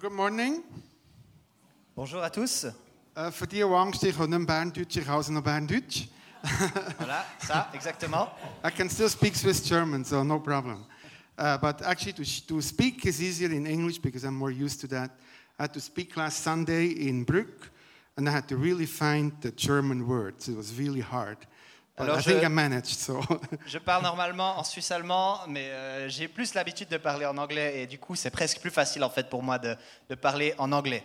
good morning. Bonjour à tous. Uh, voor die angst, ik hou een Berndeutsch, ik hou een Berndeutsch. Voilà, ça, exactement. I can still speak Swiss German, so no problem. Uh, but actually, to, to speak is easier in English because I'm more used to that. I had to speak last Sunday in Brück, and I had to really find the German words. It was really hard. Alors I think je- I managed, so. Je parle normalement en suisse allemand, mais euh, j'ai plus l'habitude de parler en anglais et du coup c'est presque plus facile en fait pour moi de, de parler en anglais.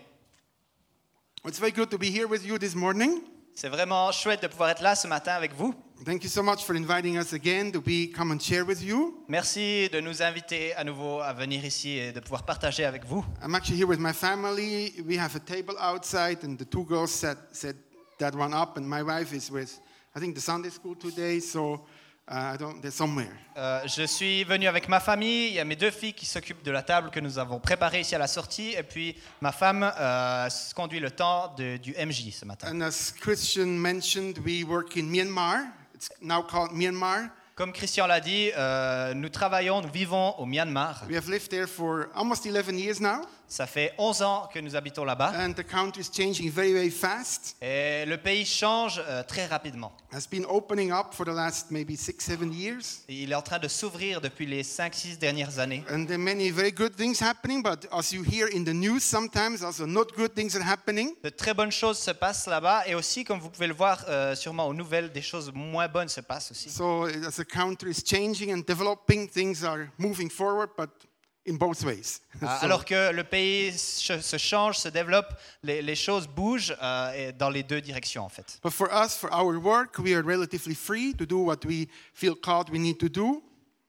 it's very good to be here with you this morning. C'est vraiment chouette de pouvoir être là ce matin avec vous. Thank you so much for inviting us again to be come and share with you. Merci de nous inviter à nouveau à venir ici et de pouvoir partager avec vous. I'm actually here with my family. We have a table outside, and the two girls set, set that one up, and my wife is with, I think, the Sunday school today, so uh, I don't, they're somewhere. Euh, je suis venu avec ma famille, il y a mes deux filles qui s'occupent de la table que nous avons préparée ici à la sortie, et puis ma femme euh, conduit le temps de- du MJ ce matin. And as Christian mentioned, we work in Myanmar. It's now called Myanmar. Comme Christian l'a dit, euh, nous travaillons, nous vivons au Myanmar. We have lived there for almost 11 years now, Ça fait 11 ans que nous habitons là-bas. and the country is changing very, very fast. Et le pays change euh, très rapidement. Has been opening up for the last maybe six, seven years. Et il est en train de s'ouvrir depuis les 5-6 dernières années. And there are many very good things happening, but as you hear in the news, sometimes also not good things are happening. De très bonnes choses se passent là-bas. Et aussi, comme vous pouvez le voir euh, sûrement aux nouvelles, des choses moins bonnes se passent aussi. So as the country is changing and developing, things are moving forward, but in both ways. Ah, So- Alors que le pays se change, se développe, les, les choses bougent euh, dans les deux directions en fait. but for us, for our work, we are relatively free to do what we feel called we need to do.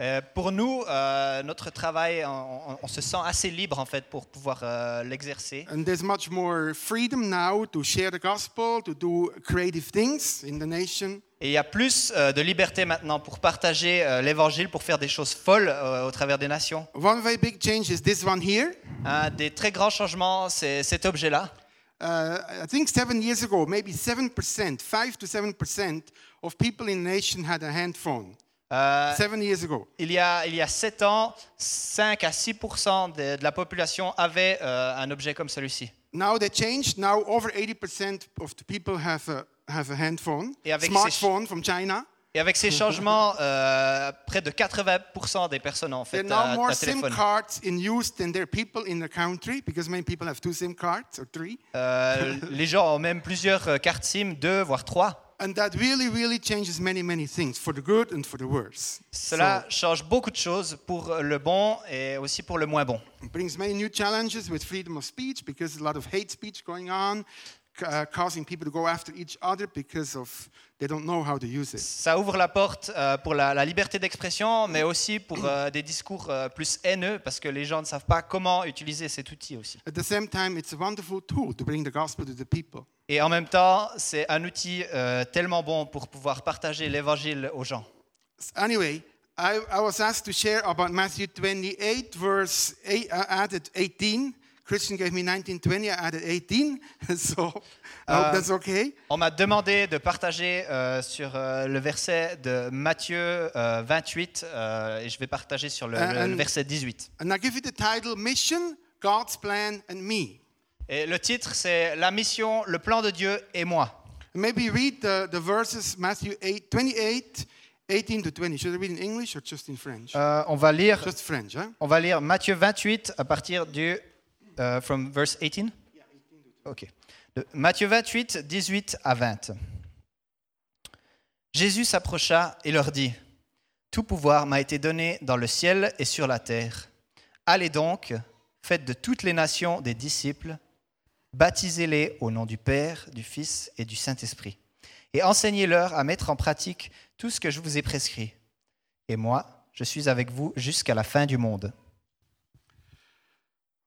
Euh, pour nous, euh, notre travail, on, se sent assez libre en fait pour pouvoir euh, l'exercer. And there's much more freedom now to share the gospel, to do creative things in the nation. Et il y a plus de liberté maintenant pour partager l'évangile, pour faire des choses folles au travers des nations. One very big change is this one here. Un des très grands changements, c'est cet objet-là. Uh, I think seven years ago, maybe 7%, 5 to 7% of people in the nation had a hand phone. Euh, Seven years ago. il, y a, il y a 7 ans, 5 à 6 de, de la population avait euh, un objet comme celui-ci. Now they changed. Now over 80% of the people have a, have a hand phone, Et avec smartphone from China. Et avec ces changements, euh, près de 80 des personnes ont en There fait are now un, SIM téléphone. cards in use than there are people in the country because many people have two SIM cards or three. Euh, les gens ont même plusieurs euh, cartes SIM, deux voire trois. And that really, really changes many, many things for the good and for the worse. Cela change beaucoup de choses pour euh, le bon et aussi pour le moins bon. It brings many new challenges with freedom of speech because a lot of hate speech going on, uh, causing people to go after each other because of they don't know how to use it. Ça ouvre la porte euh, pour la, la liberté d'expression, mais aussi pour euh, des discours euh, plus haineux, parce que les gens ne savent pas comment utiliser cet outil aussi. At the same time, it's a wonderful tool to bring the gospel to the people. Et en même temps, c'est un outil tellement bon pour pouvoir partager l'évangile aux gens. Anyway, I, I was asked to share about Matthew 28, verse 8, I added 18. Christian gave me 1920, I added 18. so I hope that's okay. On m'a demandé de partager euh, sur euh, le verset de Matthieu euh, 28 euh, et je vais partager sur le, le- le un- verset 18. And I give you the title Mission, God's Plan, and Me. Et le titre c'est La mission, le plan de Dieu et moi. And maybe read the, the verses Matthew 8, 28, 18 to 20. Should I read in English or just in French? Euh, on va lire just French, huh? on va lire Matthieu 28 à partir du euh, from verse 18. OK. De Matthieu 28 18 à 20. Jésus s'approcha et leur dit Tout pouvoir m'a été donné dans le ciel et sur la terre. Allez donc, faites de toutes les nations des disciples, baptisez-les au nom du Père, du Fils et du Saint-Esprit, et enseignez-leur à mettre en pratique tout ce que je vous ai prescrit. Et moi, je suis avec vous jusqu'à la fin du monde.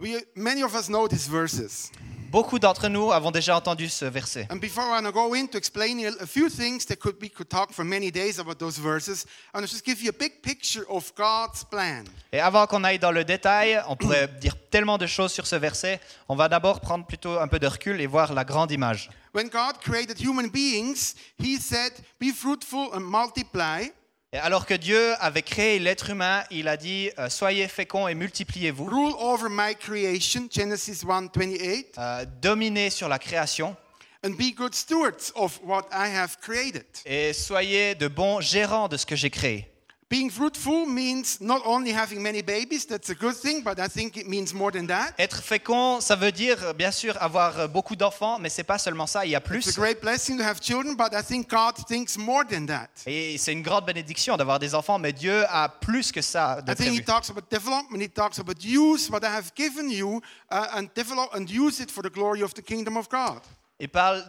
We, many of us know these verses. Beaucoup d'entre nous avons déjà entendu ce verset. And before I want to go into explaining a few things that could we could talk for many days about those verses, I want to just give you a big picture of God's plan. Et avant qu'on aille dans le détail, on pourrait dire tellement de choses sur ce verset. On va d'abord prendre plutôt un peu de recul et voir la grande image. When God created human beings, He said, "Be fruitful and multiply." Alors que Dieu avait créé l'être humain, il a dit euh, Soyez féconds et multipliez-vous, Rule over my creation, Genesis 1 28, euh, dominez sur la création and be good stewards of what I have created. et soyez de bons gérants de ce que j'ai créé. Being fruitful means not only having many babies, that's a good thing, but I think it means more than that. Être fécond, ça veut dire bien sûr avoir euh, beaucoup d'enfants, mais c'est pas seulement ça, il y a It's a plus. great blessing to have children, but I think God thinks more than that. Et c'est une grande bénédiction d'avoir des enfants, mais Dieu a plus que ça de I think He prévu. talks about development, He talks about use what I have given you uh, and develop and use it for the glory of the kingdom of God. Il parle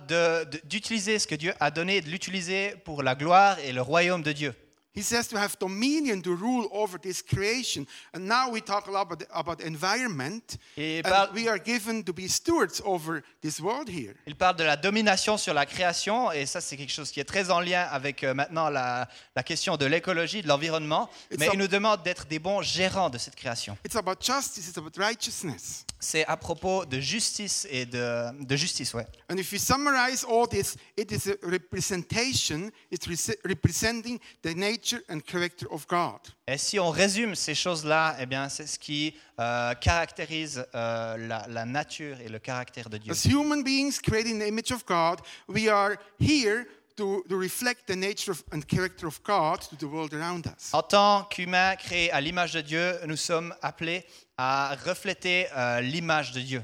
d'utiliser ce que Dieu a donné, et de l'utiliser pour la gloire et le royaume de Dieu. He says to have dominion to rule over this creation. And now we talk a lot about, about environment. Et And we are given to be stewards over this world here. Il parle de la domination sur la création, et ça c'est quelque chose qui est très en lien avec euh, maintenant la, la question de l'écologie, de l'environnement, It's mais a- il nous demande d'être des bons gérants de cette création. It's about justice, it's about righteousness. C'est à propos de justice et de, de justice, ouais. And if we summarize all this, it is a representation, it's rese- representing the nature and character of God. Et si on résume ces choses-là, eh bien c'est ce qui euh, caractérise euh, la, la nature et le caractère de Dieu. As human beings created in the image of God, we are here to, to reflect the nature of, and character of God to the world around us. En tant qu'humains créés à l'image de Dieu, nous sommes appelés à refléter euh, l'image de Dieu.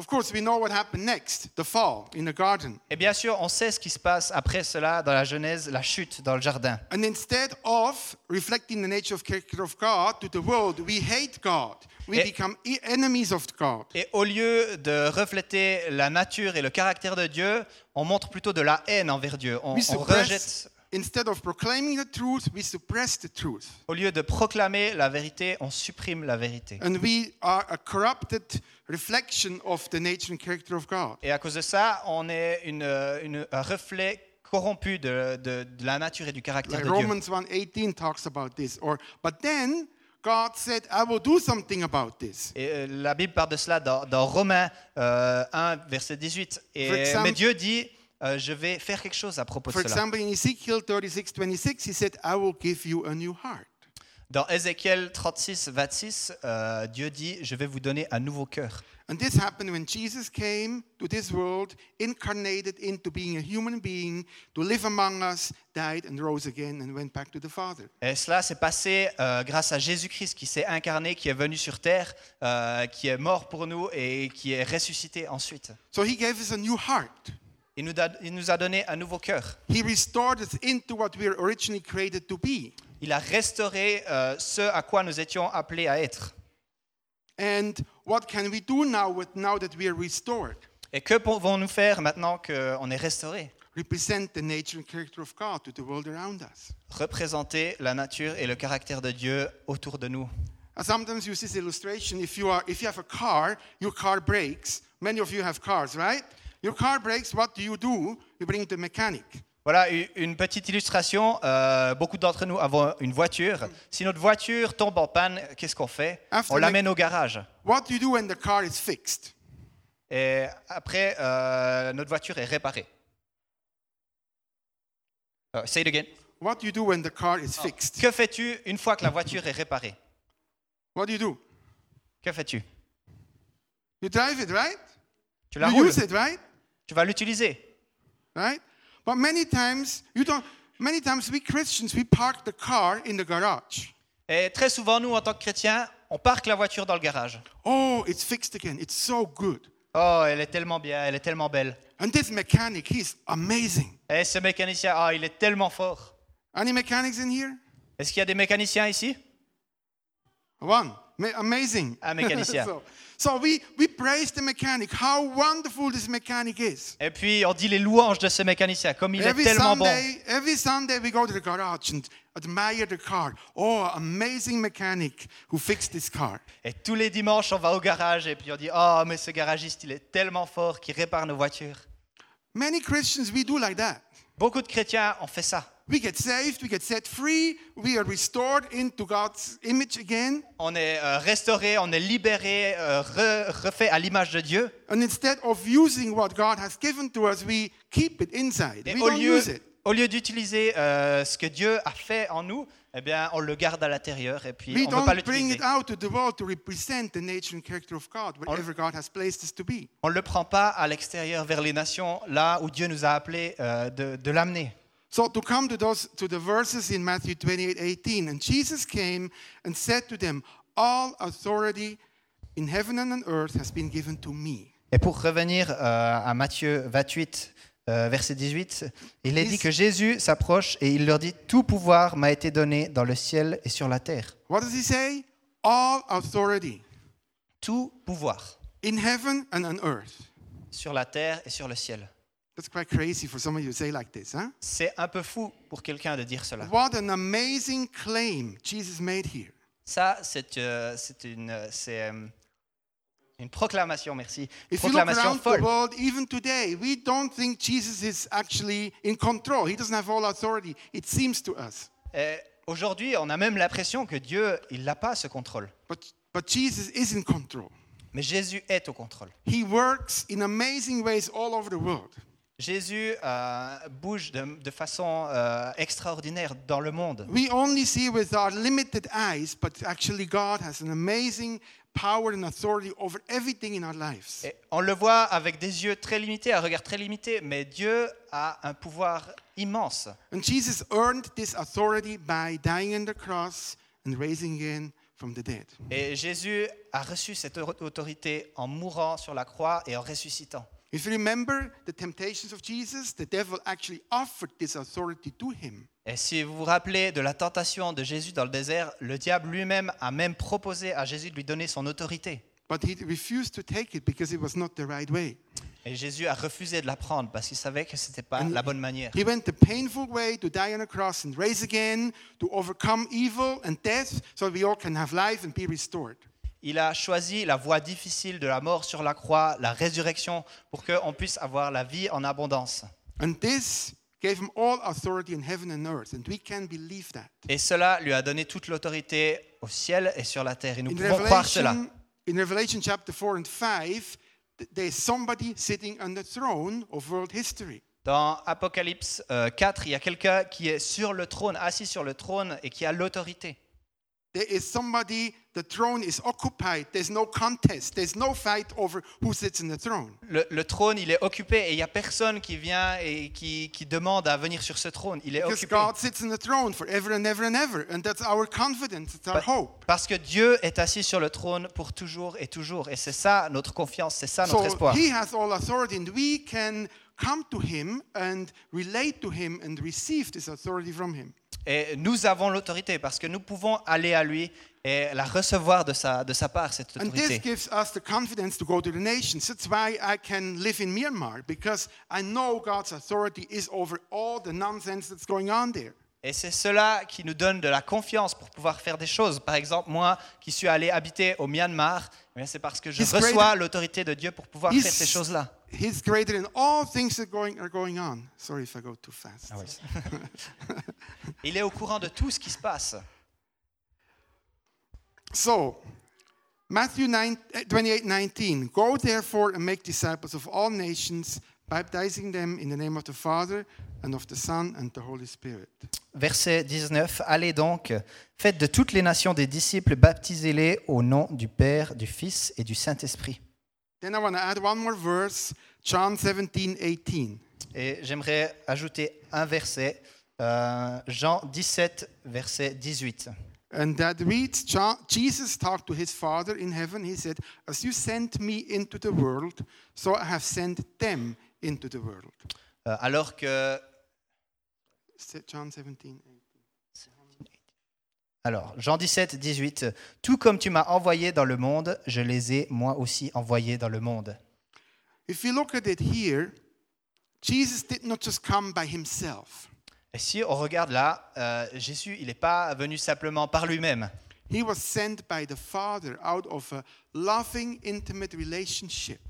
Of course, we know what happened next the fall in the garden. Et bien sûr, on sait ce qui se passe après cela dans la Genèse, la chute dans le jardin. And instead of reflecting the nature of character of God to the world, we hate God. We Et- become e- enemies of God. Et au lieu de refléter la nature et le caractère de Dieu, on montre plutôt de la haine envers Dieu. On, We on rejette. Instead of proclaiming the truth, we suppress the truth. Au lieu de proclamer la vérité, on supprime la vérité. And we are a corrupted reflection of the nature and character of God. Et à cause de ça, on est une, une- un reflet corrompu de, de- de la nature et du caractère Like de Dieu. Romans 1:18 talks about this. Or but then God said, I will do something about this. Et euh, la Bible parle de cela dans, dans Romains euh, 1, verset 18. Et, For example- mais Dieu dit, euh, je vais faire quelque chose à propos de For cela. example, in Ezekiel 36, 26, he said, I will give you a new heart. Dans Ézéchiel 36, 26, euh, Dieu dit, je vais vous donner un nouveau cœur. And this happened when Jesus came to this world, incarnated into being a human being, to live among us, died and rose again and went back to the Father. Et cela s'est passé euh, grâce à Jésus-Christ qui s'est incarné, qui est venu sur terre, euh, qui est mort pour nous et qui est ressuscité ensuite. So he gave us a new heart. Il nous, a, il nous a donné un nouveau cœur. He restored us into what we were originally created to be. Il a restauré euh, ce à quoi nous étions appelés à être. And what can we do now with now that we are restored? Et que pouvons-nous faire maintenant qu'on est restauré? Represent the nature and character of God to the world around us. Représenter la nature et le caractère de Dieu autour de nous. I sometimes use this illustration. If you are, if you have a car, your car breaks. Many of you have cars, right? Your car breaks. What do you do? You bring the mechanic. Voilà une petite illustration. Euh, beaucoup d'entre nous avons une voiture. Si notre voiture tombe en panne, qu'est-ce qu'on fait? After On l'amène au garage. What do you do when the car is fixed? Et après, euh, notre voiture est réparée. Euh, say it again. What do you do when the car is fixed? Que fais-tu une fois que la voiture est réparée? What do you do? Que fais-tu? You drive it, right? Tu la You roules. use it, right? Tu vas l'utiliser. Right? But many times you don't. Many times we Christians we park the car in the garage. Et très souvent, nous, en tant que chrétiens, on parque la voiture dans le garage. Oh, it's fixed again. It's so good. Oh, elle est tellement bien, elle est tellement belle. And this mechanic, he's amazing. Et ce mécanicien, oh, il est tellement fort. Any mechanics in here? Est-ce qu'il y a des mécaniciens ici? One. Ma- amazing. Un mécanicien. so so we, we praise the mechanic, how wonderful this mechanic is. Et puis, on dit les louanges de ce mécanicien, comme il est Every tellement bon. Sunday, every Sunday we go to the garage and admire the car. Oh, amazing mechanic who fixed this car. Et tous les dimanches, on va au garage et puis on dit Oh, mais ce garagiste, il est tellement fort qu'il répare nos voitures. Many Christians, we do like that. Beaucoup de chrétiens ont fait ça. We get saved, we get set free, we are restored into God's image again. On est euh, restauré, on est libéré, euh, re- refait à l'image de Dieu. And instead of using what God has given to us, we keep it inside. Et we au don't lieu, use it. au lieu d'utiliser euh, ce que Dieu a fait en nous, eh bien, on le garde à l'intérieur et puis We on ne veut pas l'utiliser. it out to the world to represent the nature and character of God, wherever God has placed us to be. On ne le prend pas à l'extérieur vers les nations, là où Dieu nous a appelés euh, de, de l'amener. So to come to those to the verses in Matthew 28, 18, and Jesus came and said to them, All authority in heaven and on earth has been given to me. Et pour revenir euh, à Matthieu 28, euh, verset 18, il est dit que Jésus s'approche et il leur dit Tout pouvoir m'a été donné dans le ciel et sur la terre. What does he say? All authority Tout pouvoir in heaven and on earth. sur la terre et sur le ciel. That's quite crazy for some of you to say like this, huh? C'est un peu fou pour quelqu'un de dire cela. What an amazing claim Jesus made here. Ça, c'est euh, c'est une, euh, c'est, une proclamation, merci. Une If you look proclamation around the folle. world, even today, we don't think Jesus is actually in control. He doesn't have all authority, it seems to us. Et Aujourd'hui, on a même l'impression que Dieu, il n'a pas ce contrôle. But, but Jesus is in control. Mais Jésus est au contrôle. He works in amazing ways all over the world. Jésus euh, bouge de, de façon euh, extraordinaire dans le monde. We only see with our limited eyes, but actually, God has an amazing power and authority over everything in our lives. Et on le voit avec des yeux très limités, un regard très limité, mais Dieu a un pouvoir immense. And Jesus earned this authority by dying on the cross and raising again from the dead. Et Jésus a reçu cette au- autorité en mourant sur la croix et en ressuscitant. If you remember the temptations of Jesus, the devil actually offered this authority to him. Et si vous vous rappelez de la tentation de Jésus dans le désert, le diable lui-même a même proposé à Jésus de lui donner son autorité. But he refused to take it because it was not the right way. Et Jésus a refusé de la prendre parce qu'il savait que ce n'était pas And la bonne manière. He went the painful way to die on a cross and raise again, to overcome evil and death, so we all can have life and be restored. Il a choisi la voie difficile de la mort sur la croix, la résurrection, pour qu'on puisse avoir la vie en abondance. And this gave him all authority in heaven and earth, and we can believe that. Et cela lui a donné toute l'autorité au ciel et sur la terre. Et nous In pouvons croire cela. Revelation, in Revelation chapter 4 and 5, th- there's somebody sitting on the throne of world history. Dans Apocalypse euh, 4, il y a quelqu'un qui est sur le trône, assis sur le trône et qui a l'autorité. There is somebody, the throne is occupied. There's no contest. There's no fight over who sits in the throne. Le, le trône, il est occupé et il n'y a personne qui vient et qui, qui demande à venir sur ce trône. Il est Because occupé. God sits in the throne forever and ever and ever. And that's our confidence, it's our hope. Parce que Dieu est assis sur le trône pour toujours et toujours. Et c'est ça notre confiance, c'est ça notre So espoir. he has all authority, and we can come to him and relate to him and receive this authority from him. Et nous avons l'autorité parce que nous pouvons aller à lui et la recevoir de sa, de sa part, cette And this autorité. gives us the confidence to go to the nations. That's why I can live in Myanmar, because I know God's authority is over all the nonsense that's going on there. Et c'est cela qui nous donne de la confiance pour pouvoir faire des choses. Par exemple, moi qui suis allé habiter au Myanmar, eh c'est parce que je He's reçois greater- l'autorité de Dieu pour pouvoir faire ces choses-là. He's greater than all things that going, are going on. Sorry if I go too fast. Il est au courant de tout ce qui se passe. So, Matthew 9, eh, 28 19. Go therefore and make disciples of all nations, baptizing them in the name of the Father and of the Son and the Holy Spirit. Verset 19. Allez donc, faites de toutes les nations des disciples, baptisez-les au nom du Père, du Fils et du Saint-Esprit. Then I want to add one more verse, John 17 18. Et j'aimerais ajouter un verset, euh, Jean 17, verset 18. And that reads John, Jesus talked to his Father in heaven. He said, As you sent me into the world, so I have sent them into the world. Euh, alors que John 17 Alors, Jean 17, 18. Tout comme tu m'as envoyé dans le monde, je les ai moi aussi envoyés dans le monde. If you look at it here, Jesus did not just come by himself. Et si on regarde là, euh, Jésus, il n'est pas venu simplement par lui-même. He was sent by the Father out of a loving, intimate relationship.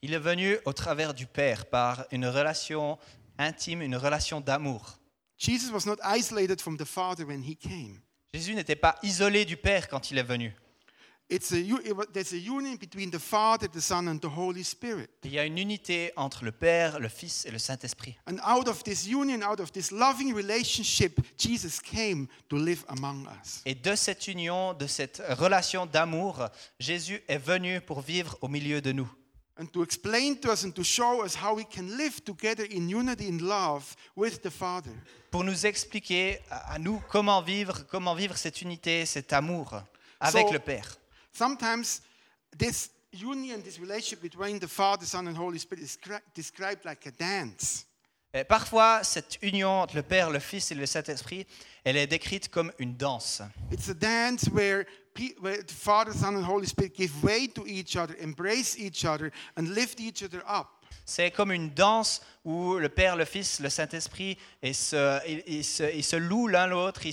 Il est venu au travers du Père par une relation intime, une relation d'amour. Jesus was not isolated from the Father when he came. Jésus n'était pas isolé du Père quand il est venu. Il y a une unité entre le Père, le Fils et le Saint-Esprit. And out of this union, out of this loving relationship, Jesus came to live among us. Et de cette union, de cette relation d'amour, Jésus est venu pour vivre au milieu de nous. And to explain to us and to show us how we can live together in unity in love with the Father. Pour nous expliquer à nous comment vivre, comment vivre cette unité, cet amour avec So- le Père. Sometimes this union, this relationship between the Father, Son, and Holy Spirit is cri- described like a dance. Et parfois, cette union entre le Père, le Fils et le Saint-Esprit, elle est décrite comme une danse. It's a dance where the Father, Son, and Holy Spirit give way to each other, embrace each other, and lift each other up. C'est comme une danse où le Père, le Fils, le Saint-Esprit, ils se, ils- ils se, ils se louent l'un l'autre, ils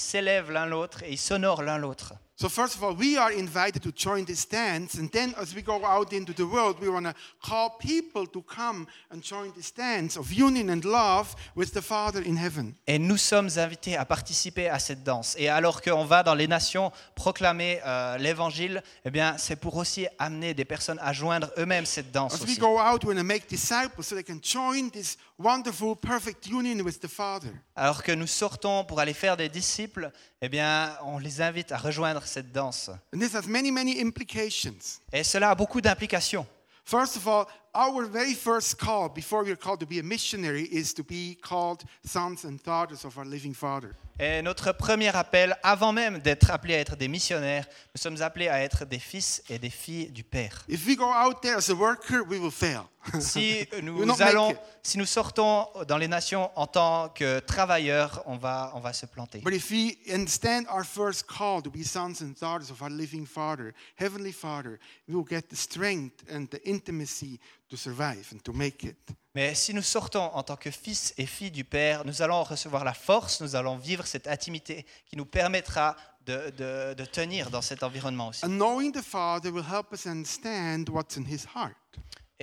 s'élèvent l'un l'autre et ils s'honorent l'un l'autre. So, first of all, we are invited to join this dance, and then as we go out into the world, we want to call people to come and join this dance of union and love with the Father in heaven. Et nous sommes invités à participer à cette danse. Et alors qu'on va dans les nations proclamer euh, l'évangile, eh bien, c'est pour aussi amener des personnes à joindre eux-mêmes cette danse As we aussi. go out, we want to make disciples so they can join this wonderful, perfect union with the Father. Alors que nous sortons pour aller faire des disciples, eh bien, on les invite à rejoindre cette danse. And this has many, many implications. Et cela a beaucoup d'implications. First of all, our very first call before we are called to be a missionary is to be called sons and daughters of our living Father. Et notre premier appel, avant même d'être appelés à être des missionnaires, nous sommes appelés à être des fils et des filles du Père. If we go out there as a worker, we will fail. Si nous allons, it. si nous sortons dans les nations en tant que travailleurs, on va, on va se planter. But if we understand our first call to be sons and daughters of our living Father, Heavenly Father, we will get the strength and the intimacy to survive and to make it. Mais si nous sortons en tant que fils et filles du Père, nous allons recevoir la force, nous allons vivre cette intimité qui nous permettra de, de- de tenir dans cet environnement aussi. And knowing the Father will help us understand what's in His heart.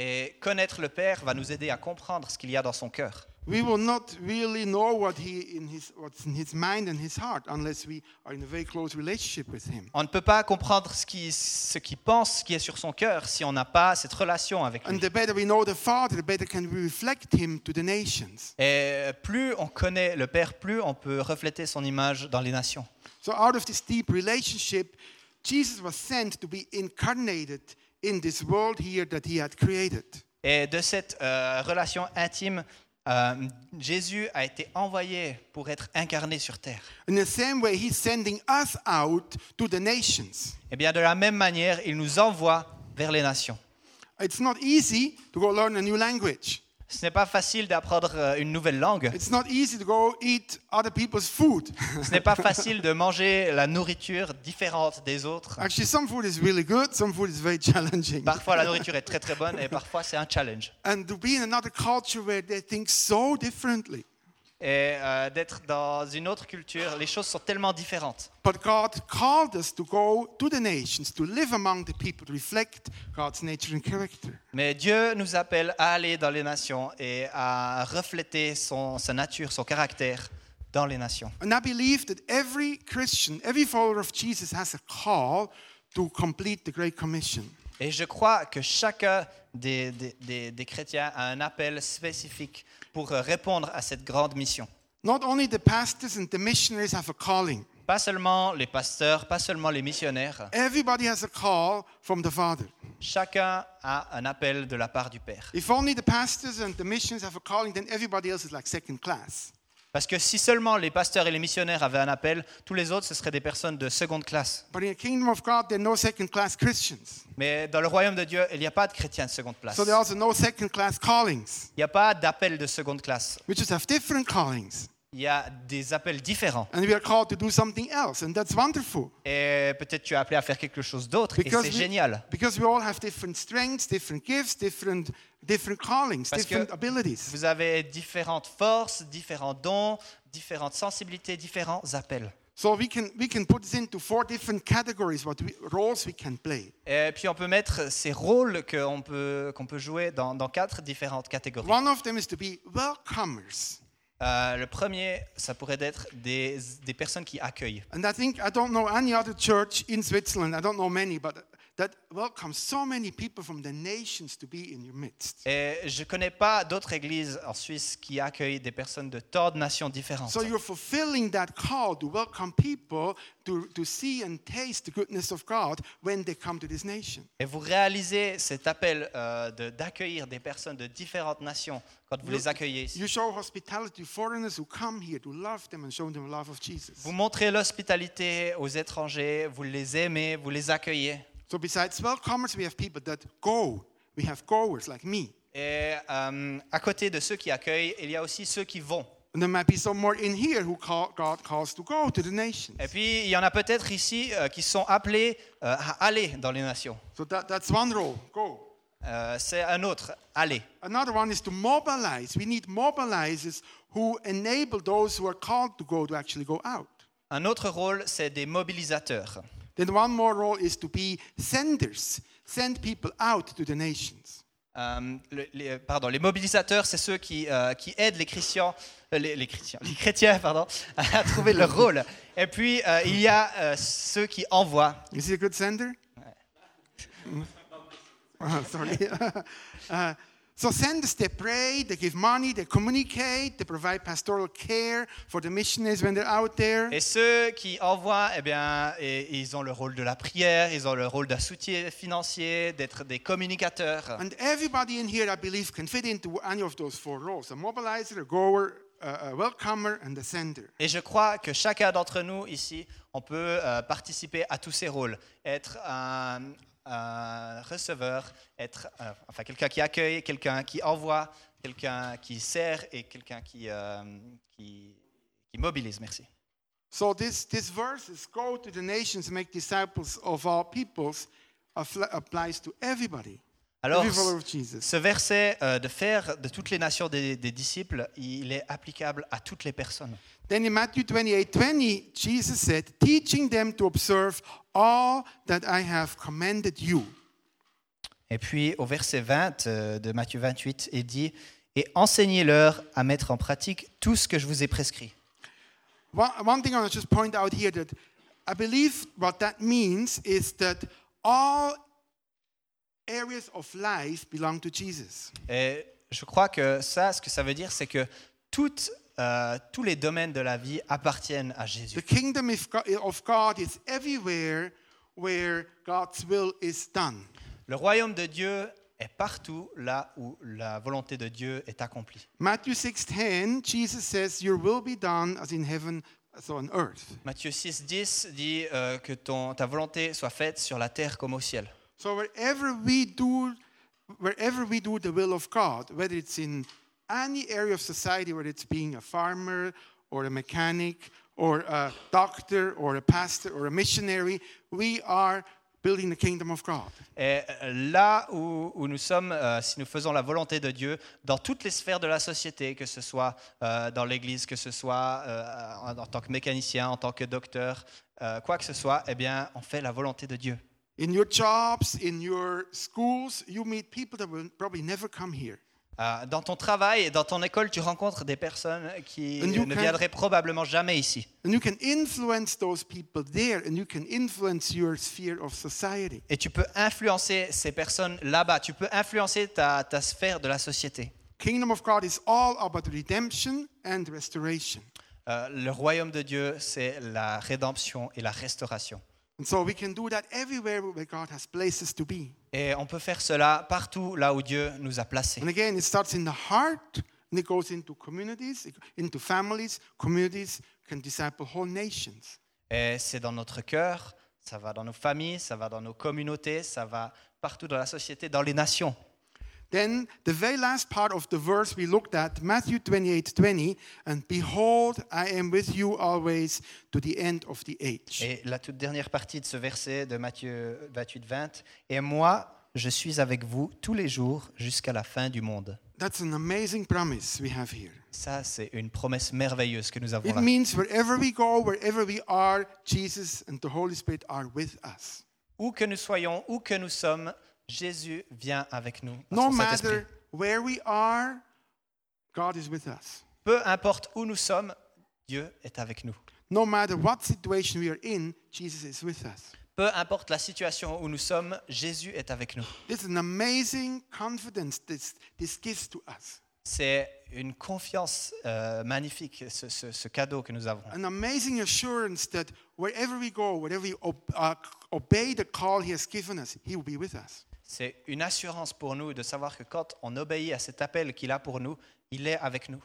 Et connaître le Père va nous aider à comprendre ce qu'il y a dans son cœur. We will not really know what he in his, what's in His mind and His heart unless we are in a very close relationship with Him. On ne peut pas comprendre ce qu'il ce qu'il pense, ce qui est sur son cœur, si on n'a pas cette relation avec And lui. the better we know the Father, the better can we reflect Him to the nations. Et plus on connaît le Père, plus on peut refléter son image dans les nations. So, out of this deep relationship, Jesus was sent to be incarnated in this world here that He had created. Et de cette euh, relation intime, euh, Jésus a été envoyé pour être incarné sur terre. In the same way, He's sending us out to the nations. Et bien de la même manière, il nous envoie vers les nations. It's not easy to go learn a new language. Ce n'est pas facile d'apprendre euh, une nouvelle langue. It's not easy to go eat other people's food. Ce n'est pas facile de manger la nourriture différente des autres. Actually, some food is really good, some food is very challenging. Parfois la nourriture est très très bonne et parfois c'est un challenge. And to be in another culture where they think so differently. Et euh, d'être dans une autre culture, les choses sont tellement différentes. But God called us to go to the nations, to live among the people, to reflect God's nature and character. Mais Dieu nous appelle à aller dans les nations et à refléter son, sa nature, son caractère dans les nations. And I believe that every Christian, every follower of Jesus has a call to complete the Great Commission. Et je crois que chacun des, des- des- des chrétiens a un appel spécifique pour répondre à cette grande mission. Not only the pastors and the missionaries have a calling, Pas seulement les pasteurs, pas seulement les missionnaires, everybody has a call from the Father. chacun a un appel de la part du Père. If only the pastors and the missionaries have a calling, then everybody else is like second class. Parce que si seulement les pasteurs et les missionnaires avaient un appel, tous les autres, ce seraient des personnes de seconde classe. But in the kingdom of God, there are no second class Christians. Mais dans le royaume de Dieu, il n'y a pas de chrétiens de seconde place. So there are also no second class callings. Il n'y a pas d'appel de seconde classe. Il y a des appels différents. And we are called to do something else, and that's wonderful. Et peut-être tu es appelé à faire quelque chose d'autre, et Because c'est we- génial. Because we all have different strengths, different gifts, different, different callings, Parce different abilities. Vous avez différentes forces, différents dons, différentes sensibilités, différents appels. So we can, we can put this into four different categories, what we, roles we can play. Et puis on peut mettre ces rôles qu'on peut, qu'on peut jouer dans, dans quatre différentes catégories. One of them is to be welcomers. Euh, le premier, ça pourrait être des, des personnes qui accueillent. And I think I don't know any other church in Switzerland, I don't know many, but that welcomes so many people from the nations to be in your midst. Et je ne connais pas d'autres églises en Suisse qui accueillent des personnes de tant de nations différentes. So you're fulfilling that call to welcome people to, to see and taste the goodness of God when they come to this nation. Et vous réalisez cet appel euh, de- d'accueillir des personnes de différentes nations quand vous les accueillez ici. You show hospitality to foreigners who come here to love them and show them the love of Jesus. Vous montrez l'hospitalité aux étrangers, vous les aimez, vous les accueillez. So besides welcomers, we have people that go. We have goers like me. Et euh, à côté de ceux qui accueillent, il y a aussi ceux qui vont. And there might be some more in here who call, God calls to go to the nations. Et puis, il y en a peut-être ici euh, qui sont appelés euh, à aller dans les nations. So that, that's one role, go. Euh, C'est un autre, aller. Another one is to mobilize. We need mobilizers who enable those who are called to go to actually go out. Un autre rôle, c'est des mobilisateurs. Then one more role is to be senders, send people out to the nations. Euh, le- les, pardon, les mobilisateurs, c'est ceux qui, euh, qui aident les chrétiens, euh, les, les chrétiens, les chrétiens pardon, à trouver leur rôle. Et puis, euh, il y a euh, ceux qui envoient. Is he a good sender? Ah, sorry. Uh, so senders, they pray, they give money, they communicate, they provide pastoral care for the missionaries when they're out there. Et ceux qui envoient, eh bien, et- ils ont le rôle de la prière, ils ont le rôle d'un soutien financier, d'être des communicateurs. And everybody in here, I believe, can fit into any of those four roles a mobilizer, a goer, a, a welcomer, and a sender. Et je crois que chacun d'entre nous ici, on peut euh, participer à tous ces rôles. Être un, un receveur, être euh, enfin quelqu'un qui accueille, quelqu'un qui envoie, quelqu'un qui sert et quelqu'un qui, euh, qui, qui mobilise. Merci. So this, this verse is go to the nations, make disciples of all peoples, applies to everybody. Alors, ce verset euh, de faire de toutes les nations des, des disciples, il est applicable à toutes les personnes. Then in Matthew 28 20, Jesus said, teaching them to observe all that I have commanded you. Et puis au verset 20 euh, de Matthieu 28, il dit Et enseignez-leur à mettre en pratique tout ce que je vous ai prescrit. One, one thing I want to just point out here that I believe what that means is that all areas of life belong to Jesus. Et je crois que ça, ce que ça veut dire, c'est que toutes, euh, tous les domaines de la vie appartiennent à The Jésus. kingdom of Go- of God is everywhere where God's will is done. Le royaume de Dieu est partout là où la volonté de Dieu est accomplie. Matthew 6:10, Jesus says, "Your will be done as in heaven as on earth." Matthieu 6, 10 dit euh, que ton, ta volonté soit faite sur la terre comme au ciel. So wherever we do, wherever we do the will of God, whether it's in any area of society, whether it's being a farmer or a mechanic or a doctor or a pastor or a missionary, we are building the kingdom of God. Et euh, là où, où nous sommes, euh, si nous faisons la volonté de Dieu, dans toutes les sphères de la société, que ce soit euh, dans l'Église, que ce soit euh, en, en tant que mécanicien, en tant que docteur, euh, quoi que ce soit, eh bien, on fait la volonté de Dieu. In your jobs, in your schools, you meet people that will probably never come here. Euh, dans ton travail et dans ton école, tu rencontres des personnes qui ne can- viendraient probablement jamais ici. And you can influence those people there and you can influence your sphere of society. Et tu peux influencer ces personnes là-bas. Tu peux influencer ta, ta sphère de la société. Kingdom of God is all about redemption and restoration. Euh, le royaume de Dieu, c'est la rédemption et la restauration. And so we can do that everywhere where God has placed us to be. Et on peut faire cela partout là où Dieu nous a placés. And again, it starts in the heart and it goes into communities, into families. Communities can disciple whole nations. Et c'est dans notre cœur, ça va dans nos familles, ça va dans nos communautés, ça va partout dans la société, dans les nations. Then the very last part of the verse we looked at, Matthew 28 20, and behold, I am with you always to the end of the age. Et la toute dernière partie de ce verset de Matthieu 28, 20, Et moi, je suis avec vous tous les jours jusqu'à la fin du monde. That's an amazing promise we have here. Ça, c'est une promesse merveilleuse que nous avons It là. means wherever we go, wherever we are, Jesus and the Holy Spirit are with us. Où que nous soyons, où que nous sommes, Jésus vient avec nous. No matter where we are, God is with us. peu importe où nous sommes, Dieu est avec nous. No matter what situation we are in, Jesus is with us. Peu importe la situation où nous sommes, Jésus est avec nous. This is an amazing confidence this, this gives to us. C'est une confiance euh, magnifique, ce, ce- ce cadeau que nous avons. An amazing assurance that wherever we go, wherever we uh, obey the call He has given us, He will be with us. C'est une assurance pour nous de savoir que quand on obéit à cet appel qu'il a pour nous, il est avec nous.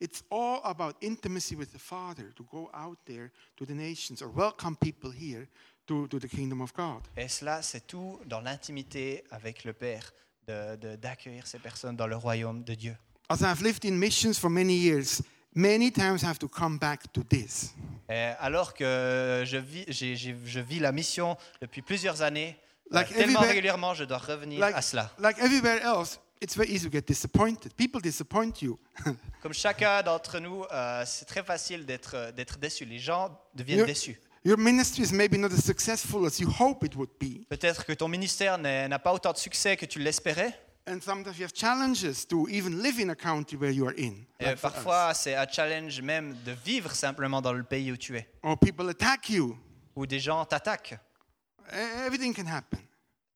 It's all about intimacy with the Father to go out there to the nations or welcome people here to, to the kingdom of God. Et cela, c'est tout dans l'intimité avec le Père, de- de- d'accueillir ces personnes dans le royaume de Dieu. As I've lived in missions for many years, many times I have to come back to this. Et alors que je vis, je la mission depuis plusieurs années, Like tellement everywhere- régulièrement, je dois revenir Like, à cela. like everywhere else, it's very easy to get disappointed. People disappoint you. Comme chacun d'entre nous, euh, c'est très facile d'être euh, d'être déçu. Les gens deviennent You're- déçus. Your ministry is maybe not as successful as you hope it would be. Peut-être que ton ministère n'a pas autant de succès que tu l'espérais. And sometimes you have challenges to even live in a country where you are in. Et like parfois, c'est un challenge même de vivre simplement dans le pays où tu es, Or people attack you. où des gens t'attaquent. Everything can happen.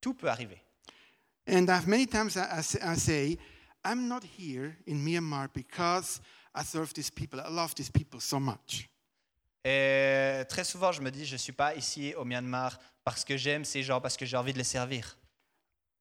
Tout peut arriver. And I've many times I, I say, I'm not here in Myanmar because I serve these people. I love these people so much. Et très souvent, je me dis, je ne suis pas ici au Myanmar parce que j'aime ces gens, parce que j'ai envie de les servir.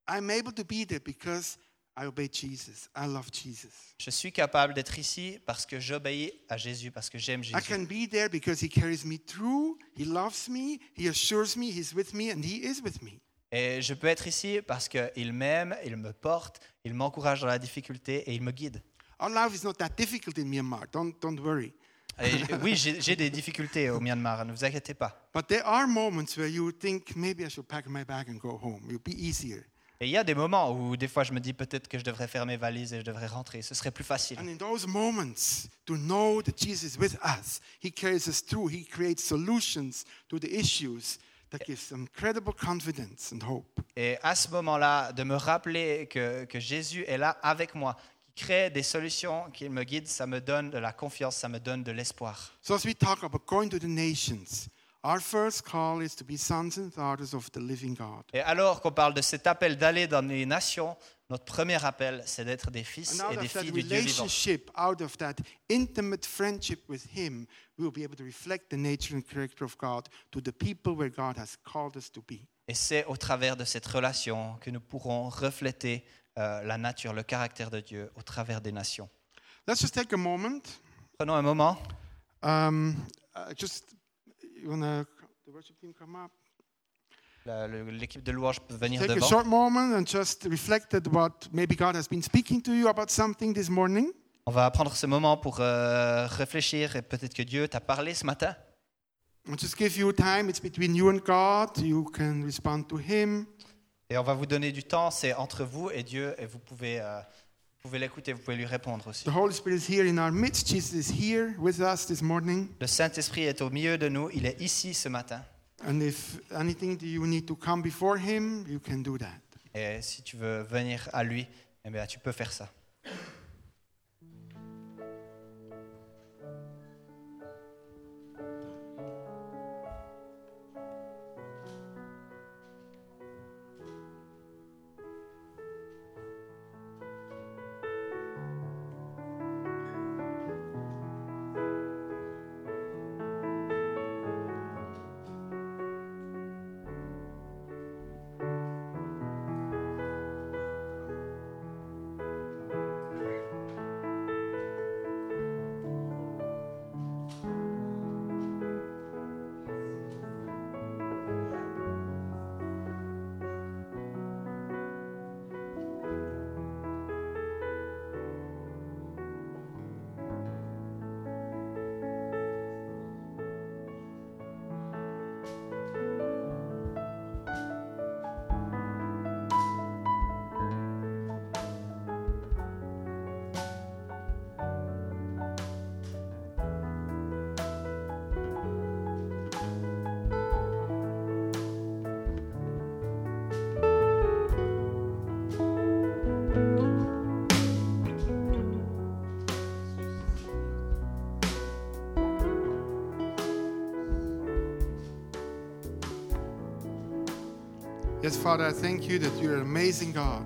I'm able to be there because I obey Jesus. I love Jesus. Je suis capable d'être ici parce que j'obéis à Jésus, parce que j'aime I Jésus. can be there because He carries me through. He loves me. He assures me He's with me, and He is with me. Et je peux être ici parce qu'il m'aime, il me porte, il m'encourage dans la difficulté et il me guide. Our life is not that difficult in Myanmar. Don't, don't worry. Et oui, j'ai des difficultés au Myanmar, ne vous inquiétez pas. But there are moments where you think maybe I should pack my bag and go home. It would be easier. Et il y a des moments où des fois je me dis peut-être que je devrais faire mes valises et je devrais rentrer, ce serait plus facile. And in those moments, to know that Jesus is with us, He carries us through, He creates solutions to the issues that gives incredible confidence and hope. Et à ce moment-là, de me rappeler que, que Jésus est là avec moi, qui crée des solutions, qu'il me guide, ça me donne de la confiance, ça me donne de l'espoir. So, as we talk about going to the nations, our first call is to be sons and daughters of the living God. Et alors qu'on parle de cet appel d'aller dans les nations, notre premier appel, c'est d'être des fils et des filles du Dieu vivant. relationship, out of that intimate friendship with Him, we will be able to reflect the nature and character of God to the people where God has called us to be. Et c'est au travers de cette relation que nous pourrons refléter euh, la nature, le caractère de Dieu au travers des nations. Let's just take a moment. Prenons un moment. Um, uh, just, you want to, the worship team come up? La- le- L'équipe de louange peut venir Take a devant. short moment and just reflect at what maybe God has been speaking to you about something this morning. On va prendre ce moment pour euh, réfléchir et peut-être que Dieu t'a parlé ce matin. And just give you time. It's between you and God. You can respond to Him. Et on va vous donner du temps, c'est entre vous et Dieu, et vous pouvez, euh, vous pouvez l'écouter, vous pouvez lui répondre aussi. The Holy Spirit is here in our midst. Jesus is here with us this morning. Le Saint-Esprit est au milieu de nous, il est ici ce matin. And if anything that you need to come before Him, you can do that. Et si tu veux venir à lui, eh bien, tu peux faire ça. Father, I thank you that you're an amazing God.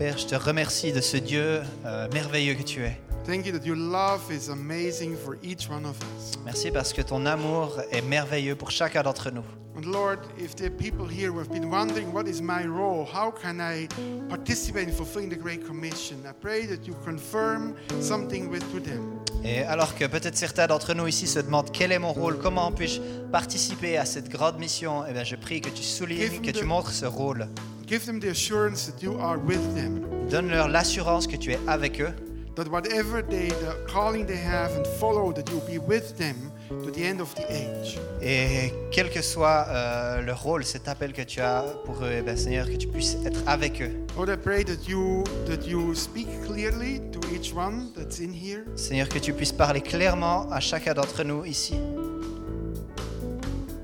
Père, je te remercie de ce Dieu euh, merveilleux que tu es. Thank you that your love is amazing for each one of us. Merci parce que ton amour est merveilleux pour chacun d'entre nous. And Lord, if there are people here who have been wondering what is my role, how can I participate in fulfilling the Great Commission, I pray that you confirm something with to them. Et alors que peut-être certains d'entre nous ici se demandent quel est mon rôle, comment puis-je participer à cette grande mission, eh bien, je prie que tu soulignes, que tu montres ce rôle. Give them the assurance that you are with them, Donne-leur l'assurance que tu es avec eux, that whatever they, the calling they have and follow, that you'll be with them to the end of the age. et quel que soit euh, le rôle, cet appel que tu as pour eux, eh bien, Seigneur, que tu puisses être avec eux. Lord, I pray that you that you speak clearly to each one that's in here, Seigneur, que tu puisses parler clairement à chacun d'entre nous ici,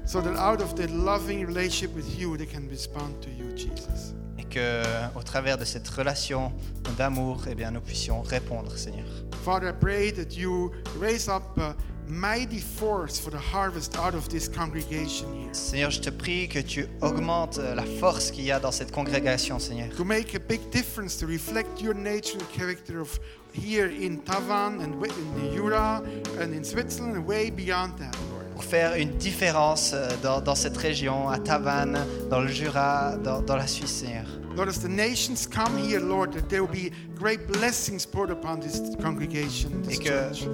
so that out of that loving relationship with you, they can respond to you, Jesus. Que au travers de cette relation d'amour, eh bien, nous puissions répondre, Seigneur. Father, I pray that you raise up a mighty force for the harvest out of this congregation here. Seigneur, je te prie que tu augmentes euh, la force qu'il y a dans cette congrégation, Seigneur. To make a big difference, to reflect your nature and character of here in Tavan and wi- in the Jura and in Switzerland and way beyond that, Lord. Pour faire une différence euh, dans, dans cette région, à Tavannes, dans le Jura, dans, dans la Suisse, Seigneur. Lord, as the nations come here, Lord, that there will be great blessings poured upon this congregation, this Et que, church.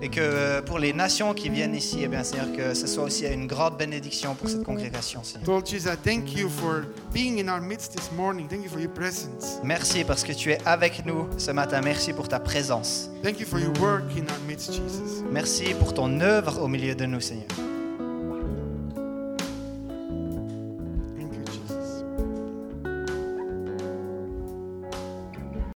et que euh, pour les nations qui viennent ici, eh bien, Seigneur, que ce soit aussi une grande bénédiction pour cette congrégation, Seigneur. Lord Jesus, I thank you for being in our midst this morning. Thank you for your presence. Merci parce que tu es avec nous ce matin. Merci pour ta présence. Thank you for your work in our midst, Jesus. Merci pour ton œuvre au milieu de nous, Seigneur.